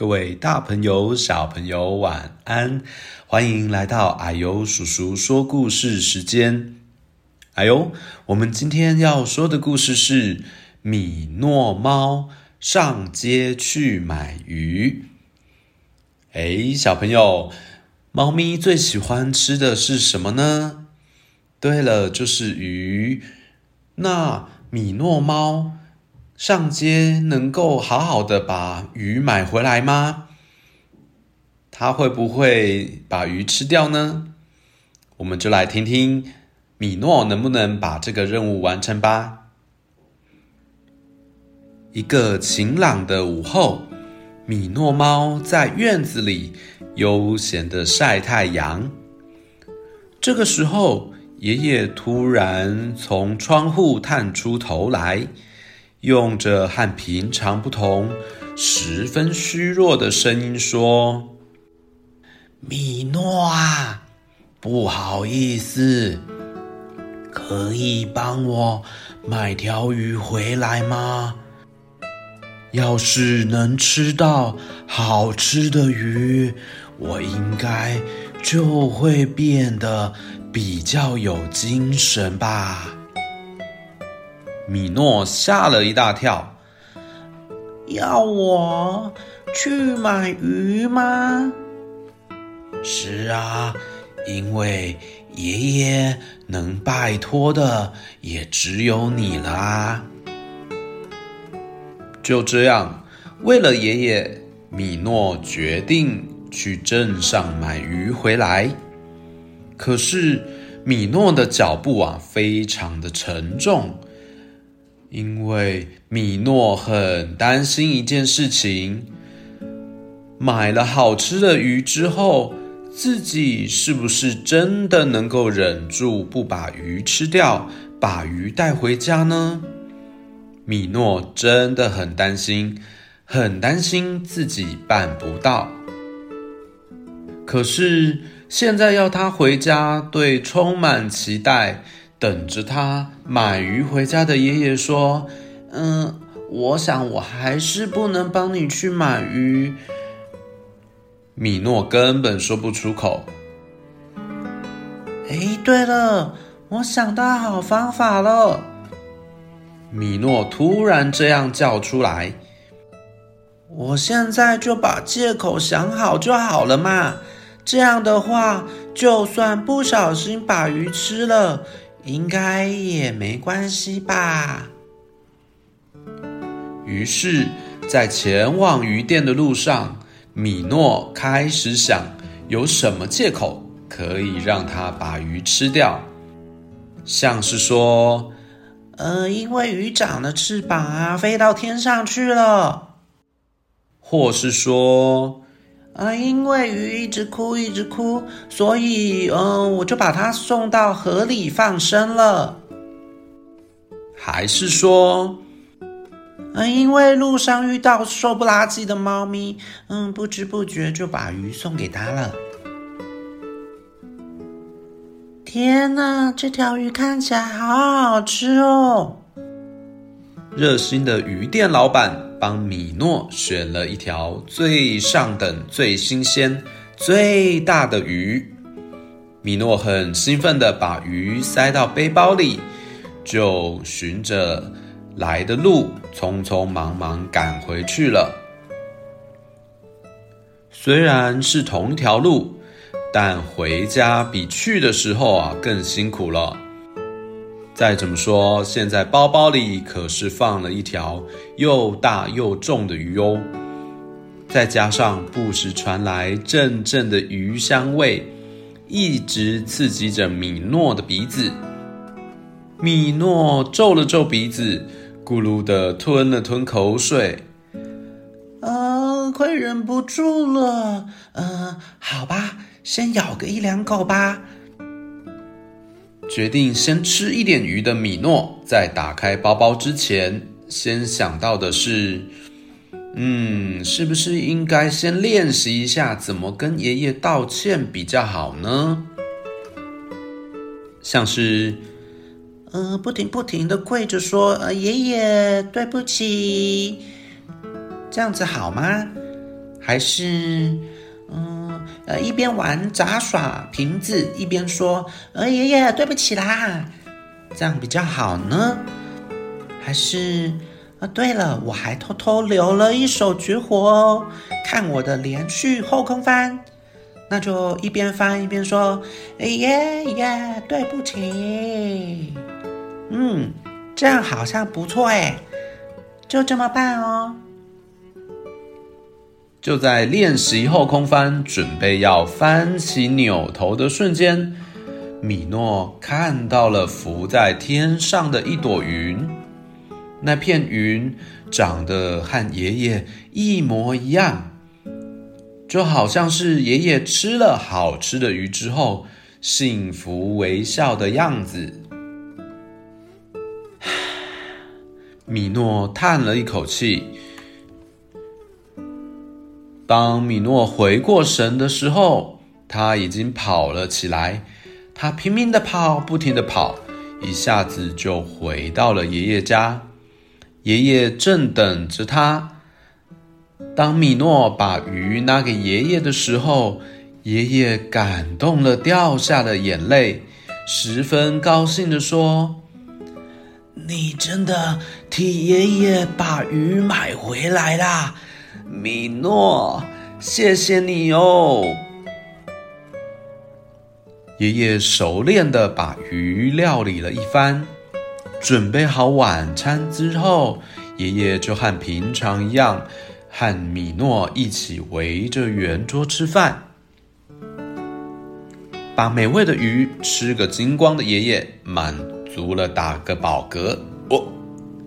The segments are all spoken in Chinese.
各位大朋友、小朋友，晚安！欢迎来到矮油叔叔说故事时间。啊呦，我们今天要说的故事是米诺猫上街去买鱼。哎，小朋友，猫咪最喜欢吃的是什么呢？对了，就是鱼。那米诺猫上街能够好好的把鱼买回来吗？他会不会把鱼吃掉呢？我们就来听听米诺能不能把这个任务完成吧。一个晴朗的午后，米诺猫在院子里悠闲的晒太阳。这个时候，爷爷突然从窗户探出头来。用着和平常不同、十分虚弱的声音说：“米诺啊，不好意思，可以帮我买条鱼回来吗？要是能吃到好吃的鱼，我应该就会变得比较有精神吧。”米诺吓了一大跳，要我去买鱼吗？是啊，因为爷爷能拜托的也只有你啦。就这样，为了爷爷，米诺决定去镇上买鱼回来。可是，米诺的脚步啊，非常的沉重。因为米诺很担心一件事情：买了好吃的鱼之后，自己是不是真的能够忍住不把鱼吃掉，把鱼带回家呢？米诺真的很担心，很担心自己办不到。可是现在要他回家，对充满期待。等着他买鱼回家的爷爷说：“嗯，我想我还是不能帮你去买鱼。”米诺根本说不出口。哎，对了，我想到好方法了。米诺突然这样叫出来：“我现在就把借口想好就好了嘛。这样的话，就算不小心把鱼吃了。”应该也没关系吧。于是，在前往鱼店的路上，米诺开始想有什么借口可以让他把鱼吃掉，像是说，呃，因为鱼长了翅膀啊，飞到天上去了，或是说。啊，因为鱼一直哭，一直哭，所以，嗯、呃，我就把它送到河里放生了。还是说，啊，因为路上遇到瘦不拉几的猫咪，嗯，不知不觉就把鱼送给它了。天哪，这条鱼看起来好好吃哦！热心的鱼店老板。帮米诺选了一条最上等、最新鲜、最大的鱼。米诺很兴奋地把鱼塞到背包里，就循着来的路，匆匆忙忙赶回去了。虽然是同一条路，但回家比去的时候啊更辛苦了。再怎么说，现在包包里可是放了一条又大又重的鱼哦，再加上不时传来阵阵的鱼香味，一直刺激着米诺的鼻子。米诺皱了皱鼻子，咕噜的吞了吞口水，啊，快忍不住了，嗯，好吧，先咬个一两口吧。决定先吃一点鱼的米诺，在打开包包之前，先想到的是，嗯，是不是应该先练习一下怎么跟爷爷道歉比较好呢？像是，呃，不停不停的跪着说，呃，爷爷对不起，这样子好吗？还是呃一边玩杂耍瓶子一边说呃爷爷对不起啦，这样比较好呢？还是啊对了，我还偷偷留了一手绝活哦，看我的连续后空翻。那就一边翻一边说：“哎耶耶，对不起。”嗯，这样好像不错哎，就这么办哦。就在练习后空翻，准备要翻起扭头的瞬间，米诺看到了浮在天上的一朵云。那片云长得和爷爷一模一样。就好像是爷爷吃了好吃的鱼之后，幸福微笑的样子。米诺叹了一口气。当米诺回过神的时候，他已经跑了起来。他拼命的跑，不停的跑，一下子就回到了爷爷家。爷爷正等着他。当米诺把鱼拿给爷爷的时候，爷爷感动了，掉下了眼泪，十分高兴地说：“你真的替爷爷把鱼买回来啦，米诺，谢谢你哦。”爷爷熟练地把鱼料理了一番，准备好晚餐之后，爷爷就和平常一样。和米诺一起围着圆桌吃饭，把美味的鱼吃个精光的爷爷满足了，打个饱嗝，哦，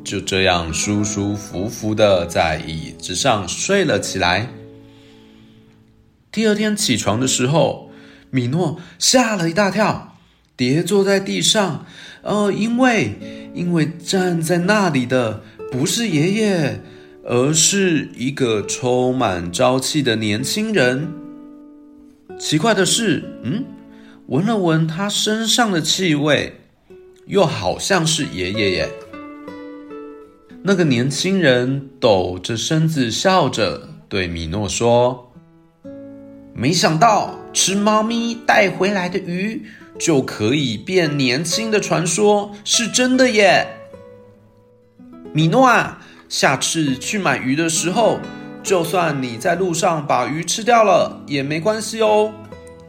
就这样舒舒服服的在椅子上睡了起来。第二天起床的时候，米诺吓了一大跳，跌坐在地上。呃，因为因为站在那里的不是爷爷。而是一个充满朝气的年轻人。奇怪的是，嗯，闻了闻他身上的气味，又好像是爷爷耶。那个年轻人抖着身子笑着对米诺说：“没想到吃猫咪带回来的鱼就可以变年轻的传说是真的耶，米诺啊。”下次去买鱼的时候，就算你在路上把鱼吃掉了也没关系哦，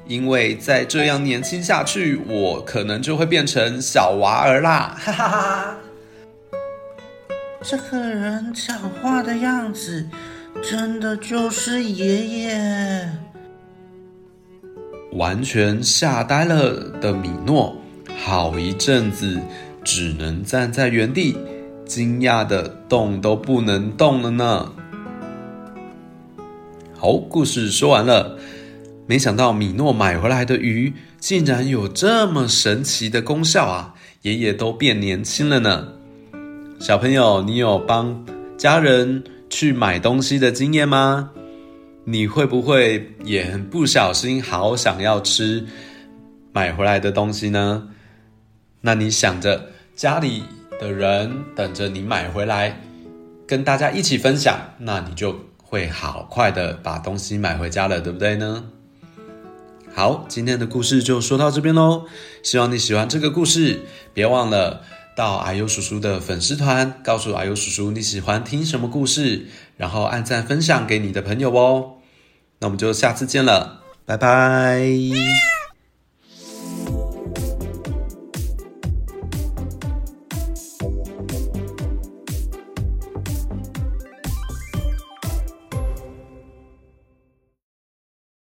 因为再这样年轻下去，我可能就会变成小娃儿啦！哈哈哈。这个人讲话的样子，真的就是爷爷。完全吓呆了的米诺，好一阵子只能站在原地。惊讶的动都不能动了呢。好，故事说完了。没想到米诺买回来的鱼竟然有这么神奇的功效啊！爷爷都变年轻了呢。小朋友，你有帮家人去买东西的经验吗？你会不会也很不小心好想要吃买回来的东西呢？那你想着家里。的人等着你买回来，跟大家一起分享，那你就会好快的把东西买回家了，对不对呢？好，今天的故事就说到这边喽。希望你喜欢这个故事，别忘了到阿优叔叔的粉丝团，告诉阿优叔叔你喜欢听什么故事，然后按赞分享给你的朋友哦。那我们就下次见了，拜拜。